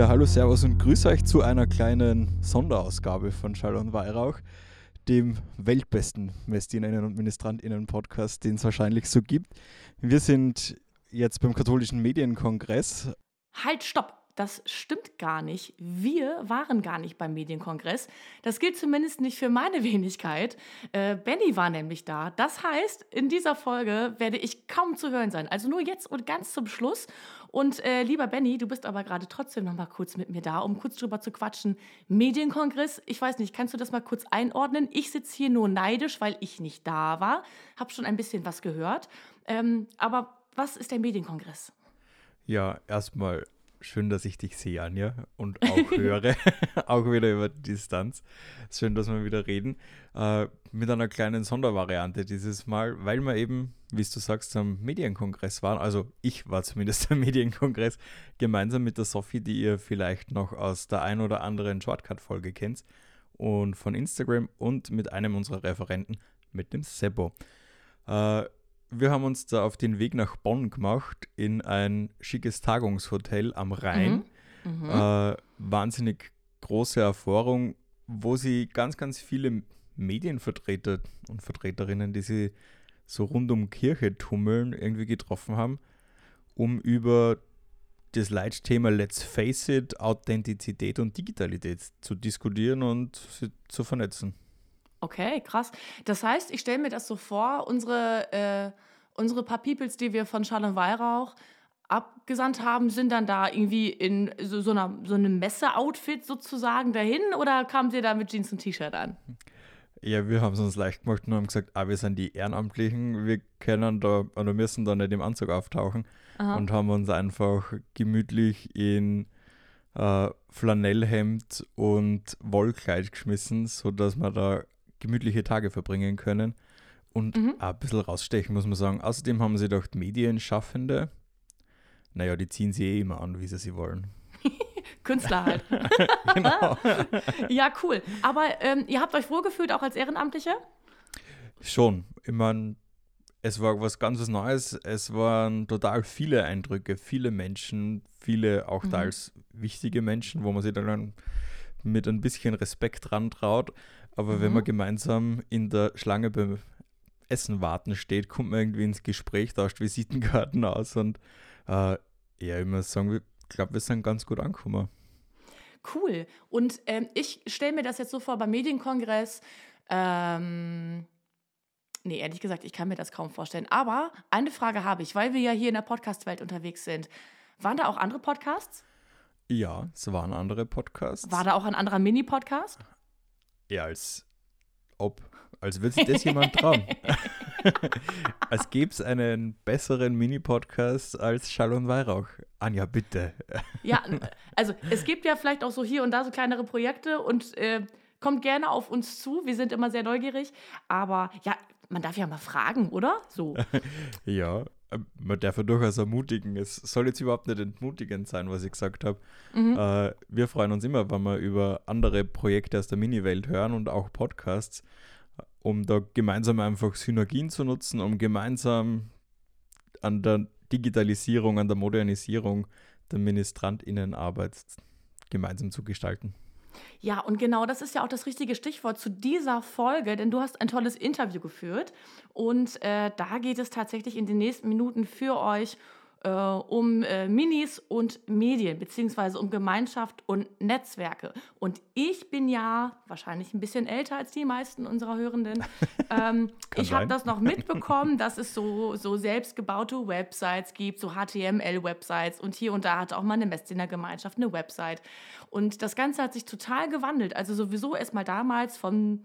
Ja, hallo, Servus und grüße euch zu einer kleinen Sonderausgabe von Schall und Weihrauch, dem weltbesten Messdienerinnen und Ministrantinnen-Podcast, den es wahrscheinlich so gibt. Wir sind jetzt beim Katholischen Medienkongress. Halt, stopp! Das stimmt gar nicht. Wir waren gar nicht beim Medienkongress. Das gilt zumindest nicht für meine Wenigkeit. Äh, Benny war nämlich da. Das heißt, in dieser Folge werde ich kaum zu hören sein. Also nur jetzt und ganz zum Schluss. Und äh, lieber Benny, du bist aber gerade trotzdem noch mal kurz mit mir da, um kurz drüber zu quatschen. Medienkongress, ich weiß nicht, kannst du das mal kurz einordnen? Ich sitze hier nur neidisch, weil ich nicht da war. Habe schon ein bisschen was gehört. Ähm, aber was ist der Medienkongress? Ja, erstmal schön, dass ich dich sehe, Anja, und auch höre, auch wieder über Distanz. Schön, dass wir wieder reden. Äh, mit einer kleinen Sondervariante dieses Mal, weil wir eben, wie du sagst, am Medienkongress waren. Also ich war zumindest am Medienkongress, gemeinsam mit der Sophie, die ihr vielleicht noch aus der ein oder anderen Shortcut-Folge kennt, und von Instagram und mit einem unserer Referenten, mit dem Sebo. Äh, wir haben uns da auf den Weg nach Bonn gemacht, in ein schickes Tagungshotel am Rhein. Mhm. Mhm. Äh, wahnsinnig große Erfahrung, wo sie ganz, ganz viele Medienvertreter und Vertreterinnen, die sie so rund um Kirche tummeln, irgendwie getroffen haben, um über das Leitthema Let's Face It, Authentizität und Digitalität zu diskutieren und sie zu vernetzen. Okay, krass. Das heißt, ich stelle mir das so vor, unsere, äh, unsere paar Peoples, die wir von und Weihrauch abgesandt haben, sind dann da irgendwie in so, so, einer, so einem Messe-Outfit sozusagen dahin oder kamen sie da mit Jeans und T-Shirt an? Ja, wir haben es uns leicht gemacht und haben gesagt, ah, wir sind die Ehrenamtlichen, wir können da oder müssen da nicht im Anzug auftauchen Aha. und haben uns einfach gemütlich in äh, Flanellhemd und Wollkleid geschmissen, sodass wir da gemütliche Tage verbringen können und mhm. ein bisschen rausstechen, muss man sagen. Außerdem haben sie doch Medienschaffende. Naja, die ziehen sie eh immer an, wie sie sie wollen. Künstler halt. genau. ja, cool. Aber ähm, ihr habt euch wohlgefühlt, auch als Ehrenamtliche? Schon. Ich meine, es war was ganz Neues. Es waren total viele Eindrücke, viele Menschen, viele auch mhm. teils wichtige Menschen, wo man sich dann mit ein bisschen Respekt dran traut. Aber mhm. wenn man gemeinsam in der Schlange beim Essen warten steht, kommt man irgendwie ins Gespräch, tauscht Visitenkarten aus und äh, ja, ich muss sagen, ich glaube, wir sind ganz gut angekommen. Cool. Und ähm, ich stelle mir das jetzt so vor beim Medienkongress. Ähm, nee, ehrlich gesagt, ich kann mir das kaum vorstellen. Aber eine Frage habe ich, weil wir ja hier in der Podcast-Welt unterwegs sind. Waren da auch andere Podcasts? Ja, es waren andere Podcasts. War da auch ein anderer Mini-Podcast? Ja, als ob, als würde sich das jemand trauen. als gäbe es einen besseren Mini-Podcast als Schall und Weihrauch. Anja, bitte. ja, also es gibt ja vielleicht auch so hier und da so kleinere Projekte und äh, kommt gerne auf uns zu. Wir sind immer sehr neugierig. Aber ja, man darf ja mal fragen, oder? So. ja, man darf ja durchaus ermutigen. Es soll jetzt überhaupt nicht entmutigend sein, was ich gesagt habe. Mhm. Äh, wir freuen uns immer, wenn wir über andere Projekte aus der Mini-Welt hören und auch Podcasts, um da gemeinsam einfach Synergien zu nutzen, um gemeinsam an der Digitalisierung, an der Modernisierung der Ministrantinnenarbeit gemeinsam zu gestalten. Ja, und genau das ist ja auch das richtige Stichwort zu dieser Folge, denn du hast ein tolles Interview geführt und äh, da geht es tatsächlich in den nächsten Minuten für euch äh, um äh, Minis und Medien, beziehungsweise um Gemeinschaft und Netzwerke. Und ich bin ja wahrscheinlich ein bisschen älter als die meisten unserer Hörenden. Ähm, ich habe das noch mitbekommen, dass es so, so selbstgebaute Websites gibt, so HTML-Websites und hier und da hat auch mal eine Messdiener Gemeinschaft eine Website. Und das Ganze hat sich total gewandelt. Also sowieso erstmal damals von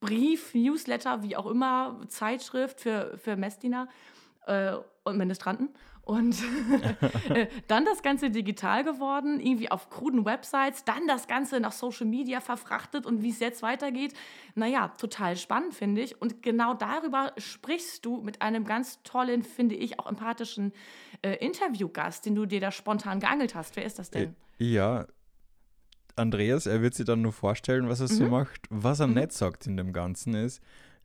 Brief, Newsletter, wie auch immer, Zeitschrift für, für Messdiener äh, und Ministranten. Und äh, dann das Ganze digital geworden, irgendwie auf kruden Websites, dann das Ganze nach Social Media verfrachtet und wie es jetzt weitergeht. Naja, total spannend, finde ich. Und genau darüber sprichst du mit einem ganz tollen, finde ich, auch empathischen äh, Interviewgast, den du dir da spontan geangelt hast. Wer ist das denn? Äh, ja, Andreas, er wird sich dann nur vorstellen, was er mhm. so macht. Was er mhm. nicht sagt in dem Ganzen ist,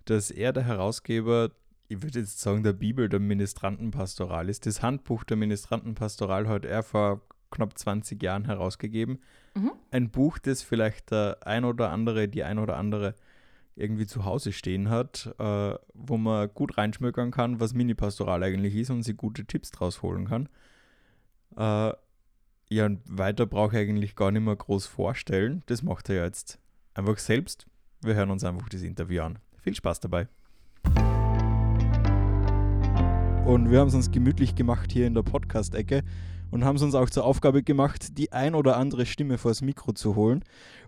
dass er der Herausgeber ich würde jetzt sagen, der Bibel der Ministrantenpastoral ist. Das Handbuch der Ministrantenpastoral hat er vor knapp 20 Jahren herausgegeben. Mhm. Ein Buch, das vielleicht der ein oder andere, die ein oder andere irgendwie zu Hause stehen hat, äh, wo man gut reinschmökern kann, was Mini-Pastoral eigentlich ist und sich gute Tipps draus holen kann. Äh, ja, und weiter brauche ich eigentlich gar nicht mehr groß vorstellen. Das macht er ja jetzt einfach selbst. Wir hören uns einfach das Interview an. Viel Spaß dabei. Und wir haben es uns gemütlich gemacht hier in der Podcast-Ecke und haben es uns auch zur Aufgabe gemacht, die ein oder andere Stimme vors Mikro zu holen.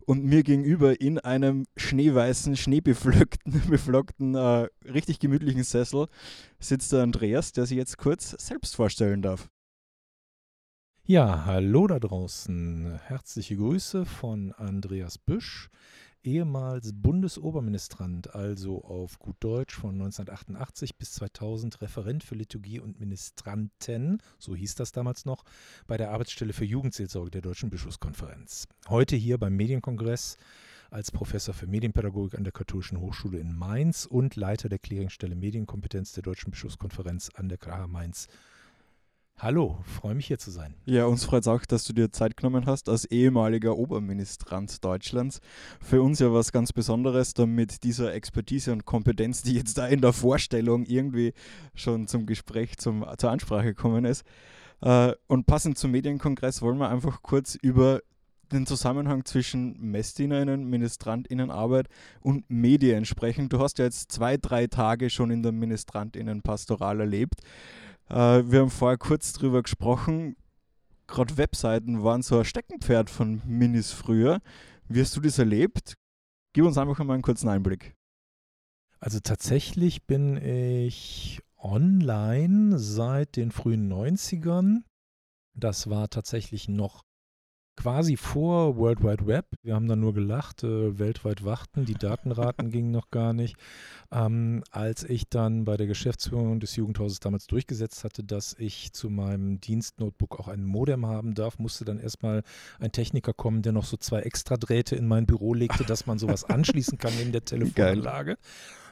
Und mir gegenüber in einem schneeweißen, schneebeflockten, beflockten, äh, richtig gemütlichen Sessel sitzt der Andreas, der sich jetzt kurz selbst vorstellen darf. Ja, hallo da draußen. Herzliche Grüße von Andreas Büsch, ehemals Bundesoberministrant, also auf gut Deutsch von 1988 bis 2000 Referent für Liturgie und Ministranten, so hieß das damals noch, bei der Arbeitsstelle für Jugendseelsorge der Deutschen Bischofskonferenz. Heute hier beim Medienkongress als Professor für Medienpädagogik an der Katholischen Hochschule in Mainz und Leiter der Clearingstelle Medienkompetenz der Deutschen Bischofskonferenz an der KH Mainz Hallo, freue mich hier zu sein. Ja, uns freut es auch, dass du dir Zeit genommen hast als ehemaliger Oberministrant Deutschlands. Für uns ja was ganz Besonderes, damit dieser Expertise und Kompetenz, die jetzt da in der Vorstellung irgendwie schon zum Gespräch, zum, zur Ansprache gekommen ist. Äh, und passend zum Medienkongress wollen wir einfach kurz über den Zusammenhang zwischen MessdienerInnen, MinistrantInnenarbeit und Medien sprechen. Du hast ja jetzt zwei, drei Tage schon in der MinistrantInnenpastoral erlebt. Äh, wir haben vorher kurz drüber gesprochen. Gerade Webseiten waren so ein Steckenpferd von Minis früher. Wie hast du das erlebt? Gib uns einfach mal einen kurzen Einblick. Also tatsächlich bin ich online seit den frühen 90ern. Das war tatsächlich noch quasi vor World Wide Web. Wir haben dann nur gelacht, äh, weltweit warten, die Datenraten gingen noch gar nicht. Ähm, als ich dann bei der Geschäftsführung des Jugendhauses damals durchgesetzt hatte, dass ich zu meinem Dienstnotebook auch ein Modem haben darf, musste dann erstmal ein Techniker kommen, der noch so zwei Extradrähte in mein Büro legte, dass man sowas anschließen kann neben der Telefonanlage. Geil.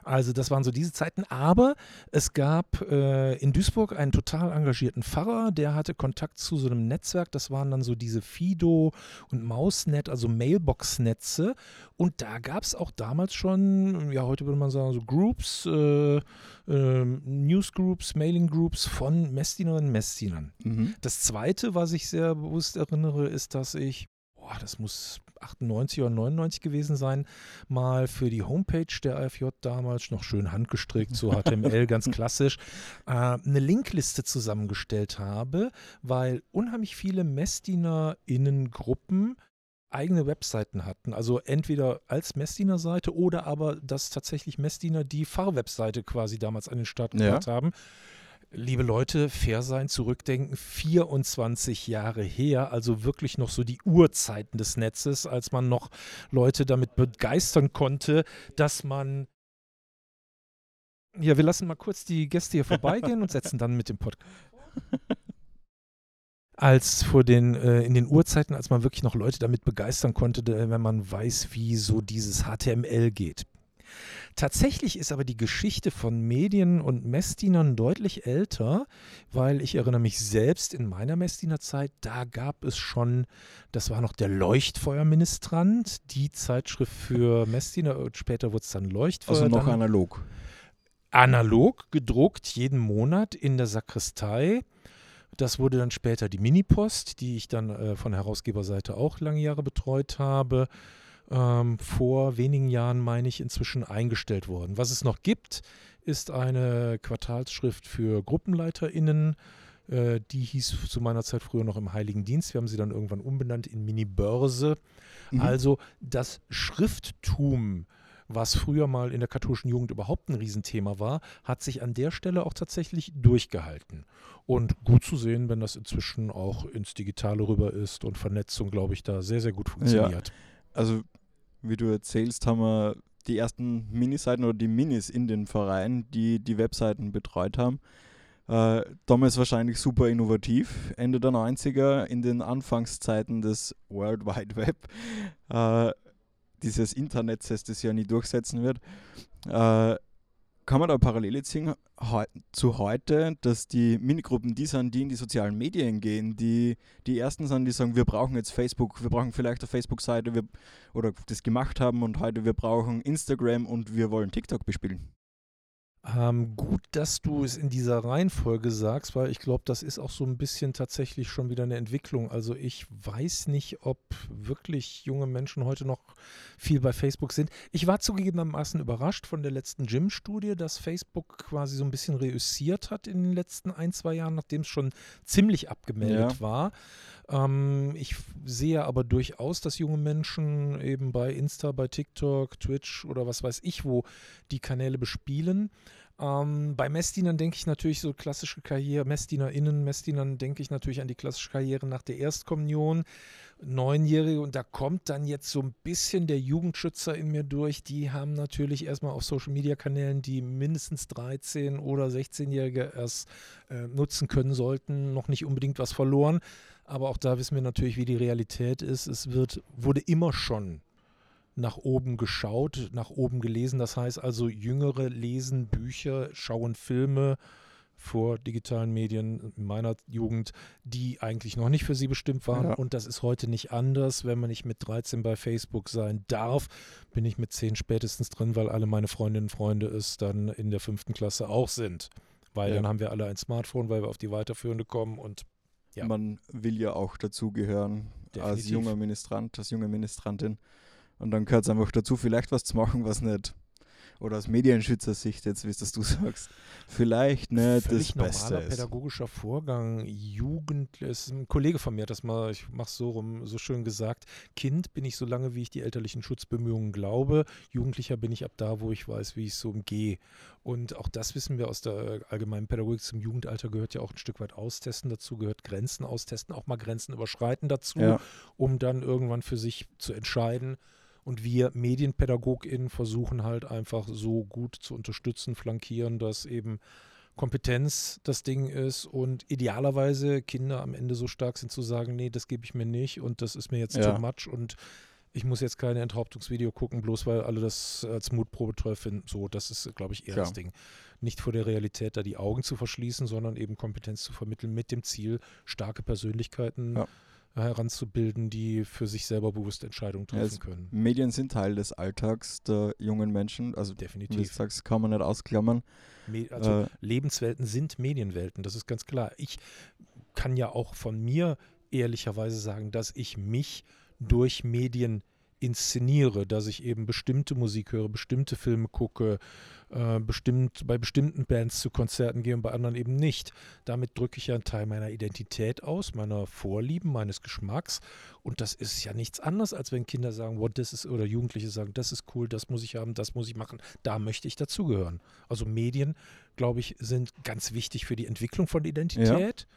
Also das waren so diese Zeiten. Aber es gab äh, in Duisburg einen total engagierten Pfarrer, der hatte Kontakt zu so einem Netzwerk. Das waren dann so diese Fido und Mausnet, also Mailbox-Netze. Und da gab es auch damals schon, ja heute würde man sagen, so Groups, äh, äh, Newsgroups, Mailing-Groups von Messdienerinnen und Messdienern. Mhm. Das Zweite, was ich sehr bewusst erinnere, ist, dass ich boah, das muss 98 oder 99 gewesen sein, mal für die Homepage der AFJ damals, noch schön handgestrickt, so HTML, ganz klassisch, äh, eine Linkliste zusammengestellt habe, weil unheimlich viele Messdiener-Innengruppen eigene Webseiten hatten. Also entweder als Messdiener-Seite oder aber, dass tatsächlich Messdiener die Fahrwebseite quasi damals an den Start gebracht ja. haben liebe Leute, fair sein, zurückdenken, 24 Jahre her, also wirklich noch so die Urzeiten des Netzes, als man noch Leute damit begeistern konnte, dass man ja, wir lassen mal kurz die Gäste hier vorbeigehen und setzen dann mit dem Podcast. Als vor den, äh, in den Urzeiten, als man wirklich noch Leute damit begeistern konnte, wenn man weiß, wie so dieses HTML geht. Tatsächlich ist aber die Geschichte von Medien und Messdienern deutlich älter, weil ich erinnere mich selbst in meiner Messdienerzeit, da gab es schon, das war noch der Leuchtfeuerministrant, die Zeitschrift für Messdiener, später wurde es dann Leuchtfeuer. Also noch analog. Analog, gedruckt jeden Monat in der Sakristei. Das wurde dann später die Minipost, die ich dann äh, von Herausgeberseite auch lange Jahre betreut habe ähm, vor wenigen Jahren, meine ich, inzwischen eingestellt worden. Was es noch gibt, ist eine Quartalsschrift für GruppenleiterInnen. Äh, die hieß zu meiner Zeit früher noch im Heiligen Dienst. Wir haben sie dann irgendwann umbenannt in Mini-Börse. Mhm. Also das Schrifttum was früher mal in der katholischen Jugend überhaupt ein Riesenthema war, hat sich an der Stelle auch tatsächlich durchgehalten. Und gut zu sehen, wenn das inzwischen auch ins Digitale rüber ist und Vernetzung, glaube ich, da sehr, sehr gut funktioniert. Ja. Also wie du erzählst, haben wir die ersten Miniseiten oder die Minis in den Vereinen, die die Webseiten betreut haben. Äh, damals wahrscheinlich super innovativ, Ende der 90er, in den Anfangszeiten des World Wide Web, äh, dieses Internet, das das ja nie durchsetzen wird. Äh, kann man da Parallele ziehen zu heute, dass die Minigruppen die sind, die in die sozialen Medien gehen, die die ersten sind, die sagen, wir brauchen jetzt Facebook, wir brauchen vielleicht eine Facebook-Seite oder das gemacht haben und heute wir brauchen Instagram und wir wollen TikTok bespielen. Ähm, gut, dass du es in dieser Reihenfolge sagst, weil ich glaube, das ist auch so ein bisschen tatsächlich schon wieder eine Entwicklung. Also ich weiß nicht, ob wirklich junge Menschen heute noch viel bei Facebook sind. Ich war zugegebenermaßen überrascht von der letzten Gym-Studie, dass Facebook quasi so ein bisschen reüssiert hat in den letzten ein, zwei Jahren, nachdem es schon ziemlich abgemeldet ja. war. Ähm, ich sehe aber durchaus, dass junge Menschen eben bei Insta, bei TikTok, Twitch oder was weiß ich wo die Kanäle bespielen. Ähm, bei Messdienern denke ich natürlich so klassische Karriere, MessdienerInnen, Messdienern denke ich natürlich an die klassische Karriere nach der Erstkommunion. Neunjährige und da kommt dann jetzt so ein bisschen der Jugendschützer in mir durch. Die haben natürlich erstmal auf Social Media Kanälen, die mindestens 13 oder 16-Jährige erst äh, nutzen können sollten, noch nicht unbedingt was verloren. Aber auch da wissen wir natürlich, wie die Realität ist. Es wird, wurde immer schon nach oben geschaut, nach oben gelesen. Das heißt also, Jüngere lesen Bücher, schauen Filme vor digitalen Medien in meiner Jugend, die eigentlich noch nicht für sie bestimmt waren. Ja. Und das ist heute nicht anders. Wenn man nicht mit 13 bei Facebook sein darf, bin ich mit 10 spätestens drin, weil alle meine Freundinnen und Freunde es dann in der fünften Klasse auch sind. Weil ja. dann haben wir alle ein Smartphone, weil wir auf die weiterführende kommen und ja. Man will ja auch dazugehören als junger Ministrant, als junge Ministrantin. Und dann gehört es einfach dazu, vielleicht was zu machen, was nicht oder aus Medienschützersicht jetzt, wie es du sagst, vielleicht nicht Völlig das Beste normaler ist. pädagogischer Vorgang. Jugend, ist ein Kollege von mir hat das mal, ich mache so rum, so schön gesagt, Kind bin ich so lange, wie ich die elterlichen Schutzbemühungen glaube. Jugendlicher bin ich ab da, wo ich weiß, wie ich so umgehe. Und auch das wissen wir aus der allgemeinen Pädagogik zum Jugendalter gehört ja auch ein Stück weit austesten dazu, gehört Grenzen austesten, auch mal Grenzen überschreiten dazu, ja. um dann irgendwann für sich zu entscheiden, und wir MedienpädagogInnen versuchen halt einfach so gut zu unterstützen, flankieren, dass eben Kompetenz das Ding ist und idealerweise Kinder am Ende so stark sind zu sagen, nee, das gebe ich mir nicht und das ist mir jetzt ja. too much und ich muss jetzt keine Enthauptungsvideo gucken, bloß weil alle das als Mutprobe toll finden. So, das ist, glaube ich, eher ja. das Ding. Nicht vor der Realität da die Augen zu verschließen, sondern eben Kompetenz zu vermitteln mit dem Ziel, starke Persönlichkeiten ja heranzubilden, die für sich selber bewusst Entscheidungen treffen ja, können. Medien sind Teil des Alltags der jungen Menschen. Also definitiv. Wie du sagst, kann man nicht ausklammern. Me also äh, Lebenswelten sind Medienwelten, das ist ganz klar. Ich kann ja auch von mir ehrlicherweise sagen, dass ich mich durch Medien inszeniere, dass ich eben bestimmte Musik höre, bestimmte Filme gucke, äh, bestimmt, bei bestimmten Bands zu Konzerten gehe und bei anderen eben nicht. Damit drücke ich ja einen Teil meiner Identität aus, meiner Vorlieben, meines Geschmacks. Und das ist ja nichts anderes, als wenn Kinder sagen, what, das ist, oder Jugendliche sagen, das ist cool, das muss ich haben, das muss ich machen, da möchte ich dazugehören. Also Medien, glaube ich, sind ganz wichtig für die Entwicklung von Identität. Ja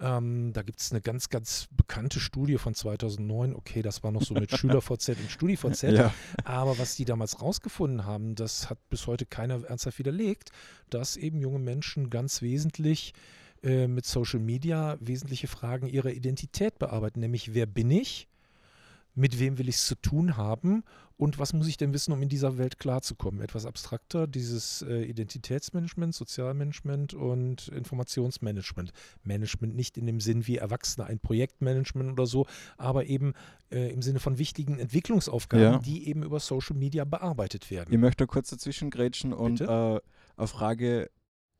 ähm, da gibt es eine ganz, ganz bekannte Studie von 2009. Okay, das war noch so mit SchülerVZ und StudiVZ. Ja. Aber was die damals rausgefunden haben, das hat bis heute keiner ernsthaft widerlegt, dass eben junge Menschen ganz wesentlich äh, mit Social Media wesentliche Fragen ihrer Identität bearbeiten. Nämlich, wer bin ich? Mit wem will ich es zu tun haben und was muss ich denn wissen, um in dieser Welt klarzukommen? Etwas abstrakter, dieses äh, Identitätsmanagement, Sozialmanagement und Informationsmanagement. Management nicht in dem Sinn wie Erwachsene, ein Projektmanagement oder so, aber eben äh, im Sinne von wichtigen Entwicklungsaufgaben, ja. die eben über Social Media bearbeitet werden. Ich möchte kurz dazwischen grätschen und äh, eine Frage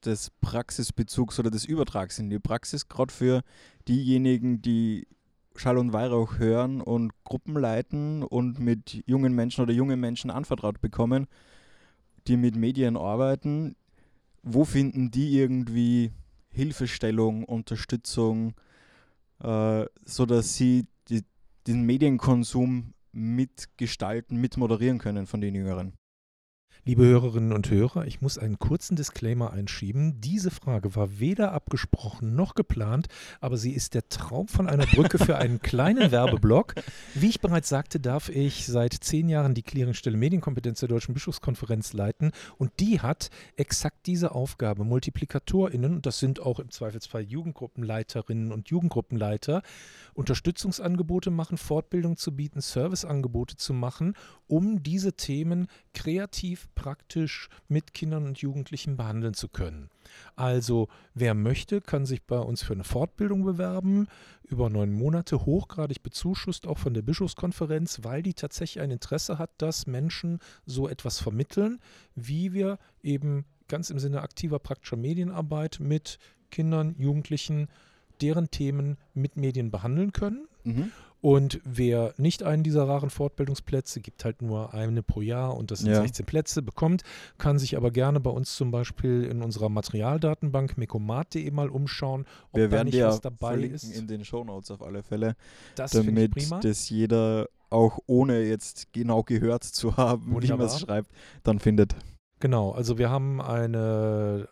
des Praxisbezugs oder des Übertrags in die Praxis, gerade für diejenigen, die Schall und Weihrauch hören und Gruppen leiten und mit jungen Menschen oder jungen Menschen anvertraut bekommen, die mit Medien arbeiten. Wo finden die irgendwie Hilfestellung, Unterstützung, äh, sodass sie die, den Medienkonsum mitgestalten, mitmoderieren können von den Jüngeren? Liebe Hörerinnen und Hörer, ich muss einen kurzen Disclaimer einschieben. Diese Frage war weder abgesprochen noch geplant, aber sie ist der Traum von einer Brücke für einen kleinen Werbeblock. Wie ich bereits sagte, darf ich seit zehn Jahren die Clearingstelle Medienkompetenz der Deutschen Bischofskonferenz leiten und die hat exakt diese Aufgabe. MultiplikatorInnen, das sind auch im Zweifelsfall Jugendgruppenleiterinnen und Jugendgruppenleiter, Unterstützungsangebote machen, Fortbildung zu bieten, Serviceangebote zu machen, um diese Themen kreativ praktisch mit Kindern und Jugendlichen behandeln zu können. Also wer möchte, kann sich bei uns für eine Fortbildung bewerben, über neun Monate hochgradig bezuschusst, auch von der Bischofskonferenz, weil die tatsächlich ein Interesse hat, dass Menschen so etwas vermitteln, wie wir eben ganz im Sinne aktiver praktischer Medienarbeit mit Kindern, Jugendlichen, deren Themen mit Medien behandeln können. Mhm. Und wer nicht einen dieser raren Fortbildungsplätze, gibt halt nur eine pro Jahr und das sind ja. 16 Plätze, bekommt, kann sich aber gerne bei uns zum Beispiel in unserer Materialdatenbank mekomat.de mal umschauen, ob Wir da nicht was dabei ist. in den Shownotes auf alle Fälle, das damit das jeder auch ohne jetzt genau gehört zu haben, Wunderbar. wie man es schreibt, dann findet. Genau, also wir haben eine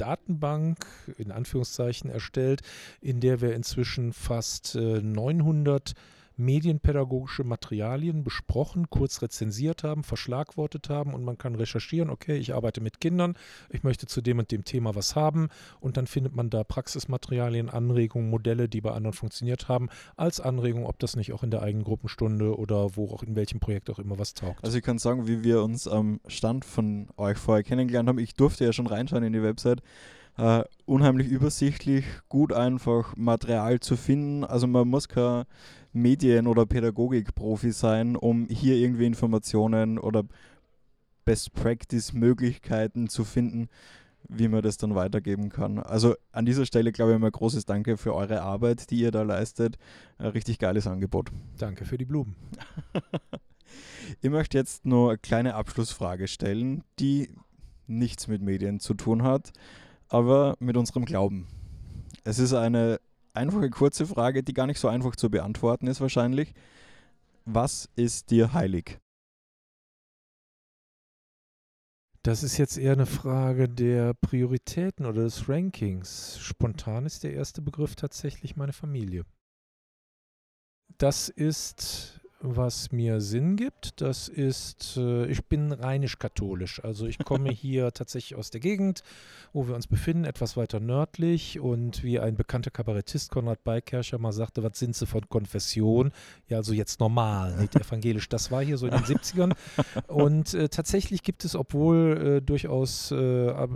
Datenbank in Anführungszeichen erstellt, in der wir inzwischen fast äh, 900 medienpädagogische Materialien besprochen, kurz rezensiert haben, verschlagwortet haben und man kann recherchieren, okay, ich arbeite mit Kindern, ich möchte zu dem und dem Thema was haben und dann findet man da Praxismaterialien, Anregungen, Modelle, die bei anderen funktioniert haben, als Anregung, ob das nicht auch in der eigenen Gruppenstunde oder wo auch in welchem Projekt auch immer was taugt. Also ich kann sagen, wie wir uns am Stand von euch vorher kennengelernt haben, ich durfte ja schon reinschauen in die Website, Uh, unheimlich übersichtlich, gut einfach Material zu finden. Also man muss kein Medien- oder Pädagogik-Profi sein, um hier irgendwie Informationen oder Best-Practice-Möglichkeiten zu finden, wie man das dann weitergeben kann. Also an dieser Stelle glaube ich mal großes Danke für eure Arbeit, die ihr da leistet. Ein richtig geiles Angebot. Danke für die Blumen. ich möchte jetzt nur eine kleine Abschlussfrage stellen, die nichts mit Medien zu tun hat, aber mit unserem Glauben. Es ist eine einfache, kurze Frage, die gar nicht so einfach zu beantworten ist wahrscheinlich. Was ist dir heilig? Das ist jetzt eher eine Frage der Prioritäten oder des Rankings. Spontan ist der erste Begriff tatsächlich meine Familie. Das ist was mir Sinn gibt, das ist, äh, ich bin rheinisch-katholisch. Also ich komme hier tatsächlich aus der Gegend, wo wir uns befinden, etwas weiter nördlich. Und wie ein bekannter Kabarettist Konrad Beikercher mal sagte, was sind sie von Konfession? Ja, also jetzt normal, nicht evangelisch. Das war hier so in den 70ern. Und äh, tatsächlich gibt es, obwohl äh, durchaus äh, äh,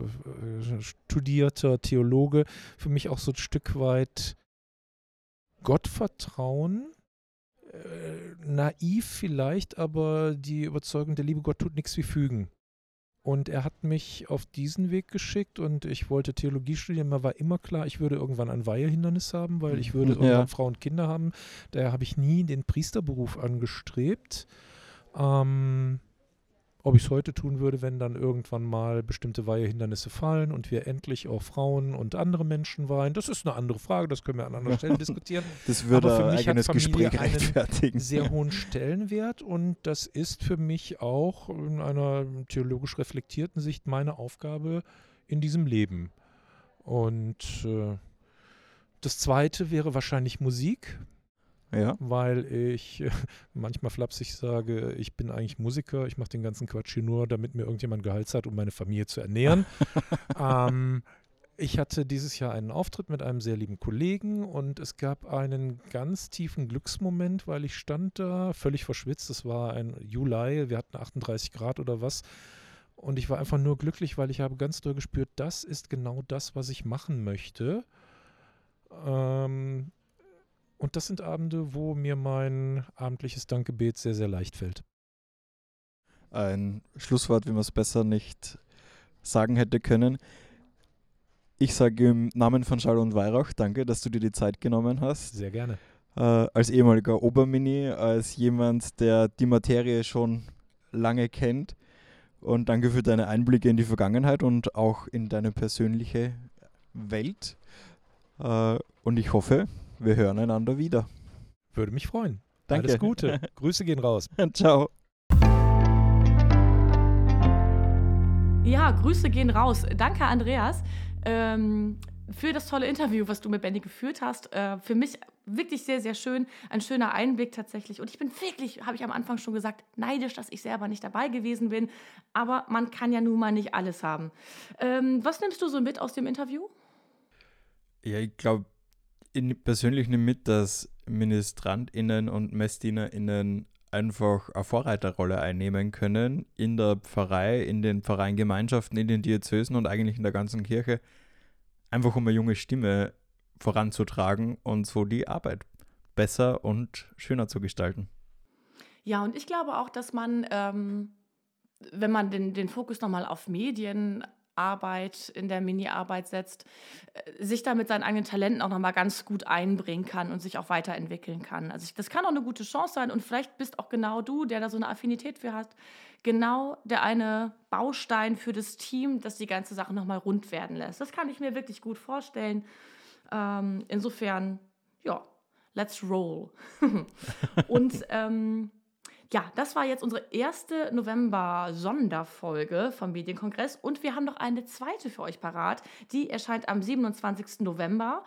studierter Theologe, für mich auch so ein Stück weit Gottvertrauen äh, naiv vielleicht, aber die Überzeugung, der liebe Gott tut nichts wie fügen. Und er hat mich auf diesen Weg geschickt und ich wollte Theologie studieren. Mir war immer klar, ich würde irgendwann ein Weihehindernis haben, weil ich würde mhm. irgendwann ja. Frauen und Kinder haben. Daher habe ich nie den Priesterberuf angestrebt. Ähm, ob ich es heute tun würde, wenn dann irgendwann mal bestimmte Weihehindernisse fallen und wir endlich auch Frauen und andere Menschen weihen. Das ist eine andere Frage, das können wir an anderer Stelle diskutieren. Das würde Aber für mich eigenes hat Gespräch rechtfertigen. einen sehr hohen Stellenwert und das ist für mich auch in einer theologisch reflektierten Sicht meine Aufgabe in diesem Leben. Und äh, das zweite wäre wahrscheinlich Musik. Ja. Weil ich manchmal flapsig sage, ich bin eigentlich Musiker, ich mache den ganzen Quatsch hier nur, damit mir irgendjemand Gehalt hat, um meine Familie zu ernähren. ähm, ich hatte dieses Jahr einen Auftritt mit einem sehr lieben Kollegen und es gab einen ganz tiefen Glücksmoment, weil ich stand da völlig verschwitzt. Es war ein Juli, wir hatten 38 Grad oder was. Und ich war einfach nur glücklich, weil ich habe ganz doll gespürt, das ist genau das, was ich machen möchte. Ähm, und das sind Abende, wo mir mein abendliches Dankgebet sehr, sehr leicht fällt. Ein Schlusswort, wie man es besser nicht sagen hätte können. Ich sage im Namen von Schall und Weihrauch danke, dass du dir die Zeit genommen hast. Sehr gerne. Äh, als ehemaliger Obermini, als jemand, der die Materie schon lange kennt. Und danke für deine Einblicke in die Vergangenheit und auch in deine persönliche Welt. Äh, und ich hoffe, wir hören einander wieder. Würde mich freuen. Danke. Alles Gute. Grüße gehen raus. Ciao. Ja, Grüße gehen raus. Danke, Andreas, ähm, für das tolle Interview, was du mit Benny geführt hast. Äh, für mich wirklich sehr, sehr schön. Ein schöner Einblick tatsächlich. Und ich bin wirklich, habe ich am Anfang schon gesagt, neidisch, dass ich selber nicht dabei gewesen bin. Aber man kann ja nun mal nicht alles haben. Ähm, was nimmst du so mit aus dem Interview? Ja, ich glaube, persönlich nehme mit, dass MinistrantInnen und MessdienerInnen einfach eine Vorreiterrolle einnehmen können in der Pfarrei, in den Pfarreiengemeinschaften, in den Diözesen und eigentlich in der ganzen Kirche, einfach um eine junge Stimme voranzutragen und so die Arbeit besser und schöner zu gestalten. Ja, und ich glaube auch, dass man, ähm, wenn man den, den Fokus nochmal auf Medien Arbeit, in der Mini-Arbeit setzt, äh, sich da mit seinen eigenen Talenten auch nochmal ganz gut einbringen kann und sich auch weiterentwickeln kann. Also ich, das kann auch eine gute Chance sein und vielleicht bist auch genau du, der da so eine Affinität für hast, genau der eine Baustein für das Team, das die ganze Sache nochmal rund werden lässt. Das kann ich mir wirklich gut vorstellen. Ähm, insofern, ja, let's roll. und ähm, ja, das war jetzt unsere erste November-Sonderfolge vom Medienkongress und wir haben noch eine zweite für euch parat. Die erscheint am 27. November.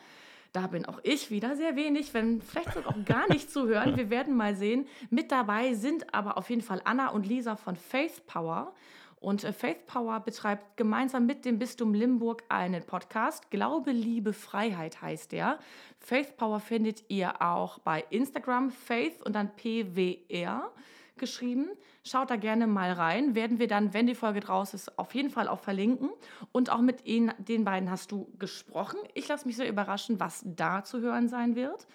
Da bin auch ich wieder sehr wenig, wenn vielleicht sogar auch gar nicht zu hören. Wir werden mal sehen. Mit dabei sind aber auf jeden Fall Anna und Lisa von Faith Power. Und äh, Faith Power betreibt gemeinsam mit dem Bistum Limburg einen Podcast. Glaube, Liebe, Freiheit heißt der. Faith Power findet ihr auch bei Instagram, Faith und dann PWR geschrieben. Schaut da gerne mal rein. Werden wir dann, wenn die Folge draus ist, auf jeden Fall auch verlinken. Und auch mit ihnen, den beiden hast du gesprochen. Ich lasse mich sehr überraschen, was da zu hören sein wird.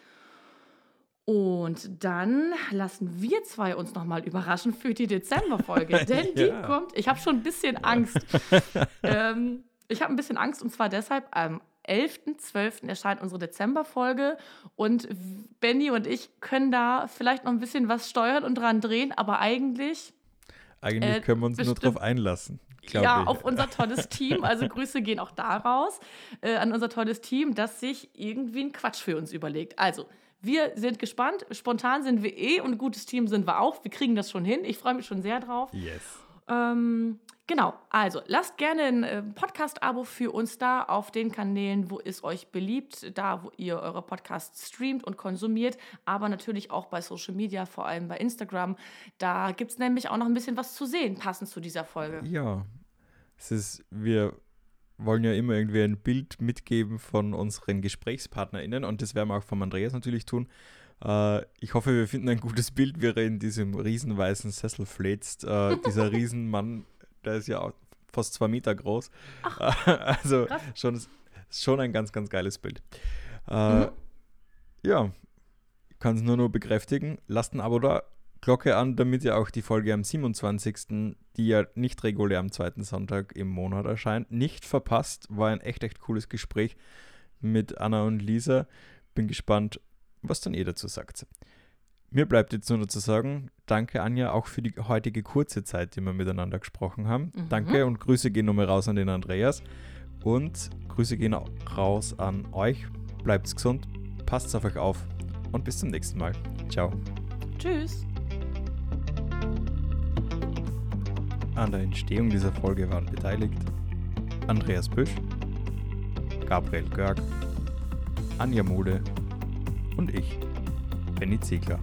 Und dann lassen wir zwei uns nochmal überraschen für die Dezemberfolge. Denn ja. die kommt, ich habe schon ein bisschen Angst. ähm, ich habe ein bisschen Angst und zwar deshalb, am 11.12. erscheint unsere Dezemberfolge und Benny und ich können da vielleicht noch ein bisschen was steuern und dran drehen, aber eigentlich. Eigentlich äh, können wir uns nur drauf einlassen. Ja, ich. auf unser tolles Team. Also Grüße gehen auch da raus äh, an unser tolles Team, das sich irgendwie einen Quatsch für uns überlegt. Also, wir sind gespannt. Spontan sind wir eh und ein gutes Team sind wir auch. Wir kriegen das schon hin. Ich freue mich schon sehr drauf. Yes. Ähm, Genau, also lasst gerne ein äh, Podcast-Abo für uns da auf den Kanälen, wo es euch beliebt, da wo ihr eure Podcasts streamt und konsumiert, aber natürlich auch bei Social Media, vor allem bei Instagram. Da gibt es nämlich auch noch ein bisschen was zu sehen, passend zu dieser Folge. Ja, es ist, wir wollen ja immer irgendwie ein Bild mitgeben von unseren GesprächspartnerInnen und das werden wir auch vom Andreas natürlich tun. Uh, ich hoffe, wir finden ein gutes Bild, wie er in diesem riesenweißen Sessel fläzt. Uh, dieser Riesenmann der ist ja auch fast zwei Meter groß. Ach, also schon, schon ein ganz, ganz geiles Bild. Äh, mhm. Ja, kann es nur nur bekräftigen. Lasst ein Abo da, Glocke an, damit ihr auch die Folge am 27., die ja nicht regulär am zweiten Sonntag im Monat erscheint, nicht verpasst. War ein echt, echt cooles Gespräch mit Anna und Lisa. Bin gespannt, was dann ihr dazu sagt. Mir bleibt jetzt nur noch zu sagen, danke Anja auch für die heutige kurze Zeit, die wir miteinander gesprochen haben. Mhm. Danke und Grüße gehen nochmal raus an den Andreas. Und Grüße gehen auch raus an euch. Bleibt gesund, passt auf euch auf und bis zum nächsten Mal. Ciao. Tschüss. An der Entstehung dieser Folge waren beteiligt Andreas Büsch, Gabriel Görg, Anja Mode und ich, Benny Ziegler.